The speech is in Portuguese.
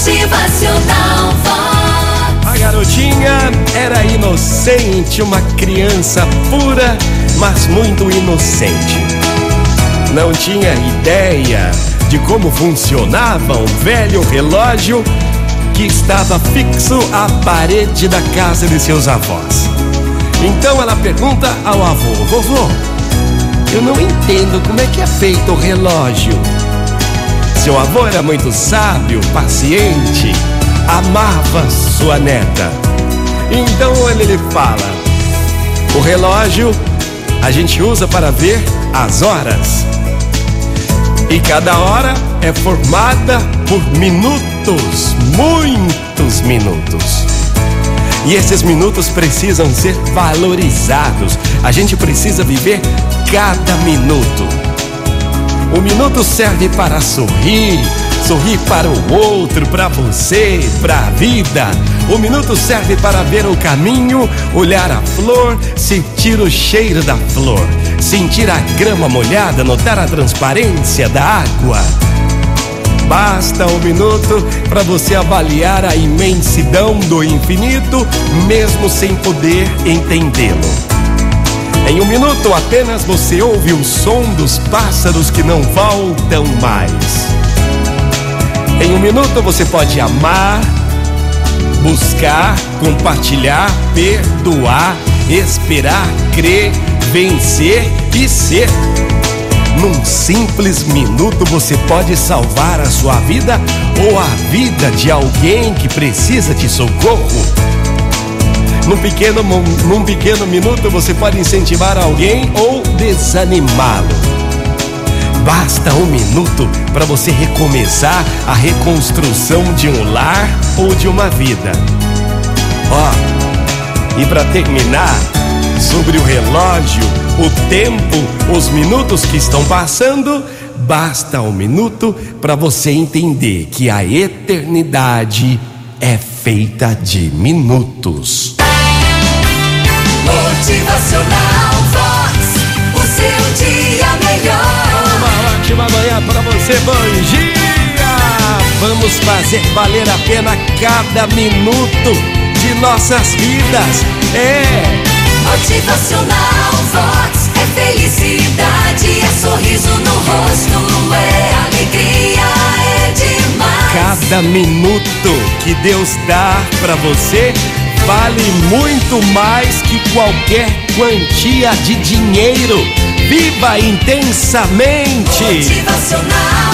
Motivacional. A garotinha era inocente, uma criança pura, mas muito inocente. Não tinha ideia de como funcionava um velho relógio que estava fixo à parede da casa de seus avós. Então ela pergunta ao avô: Vovô, eu não entendo como é que é feito o relógio. Seu avô era muito sábio, paciente, amava sua neta. Então ele lhe fala: O relógio a gente usa para ver as horas. E cada hora é formada por minutos, muitos minutos. E esses minutos precisam ser valorizados. A gente precisa viver cada minuto. O minuto serve para sorrir, sorrir para o outro, para você, para a vida. O minuto serve para ver o caminho, olhar a flor, sentir o cheiro da flor, sentir a grama molhada, notar a transparência da água. Basta um minuto para você avaliar a imensidão do infinito, mesmo sem poder entendê-lo. Em um minuto apenas você ouve o som dos pássaros que não voltam mais. Em um minuto você pode amar, buscar, compartilhar, perdoar, esperar, crer, vencer e ser. Num simples minuto você pode salvar a sua vida ou a vida de alguém que precisa de socorro. Num pequeno, num pequeno minuto você pode incentivar alguém ou desanimá-lo. Basta um minuto para você recomeçar a reconstrução de um lar ou de uma vida. Ó, e para terminar, sobre o relógio, o tempo, os minutos que estão passando, basta um minuto para você entender que a eternidade é feita de minutos. Dia! Vamos fazer valer a pena cada minuto de nossas vidas. É! Motivacional Vox. É felicidade, é sorriso no rosto, é alegria, é demais. Cada minuto que Deus dá para você vale muito mais que qualquer quantia de dinheiro. Viva intensamente! Motivacional.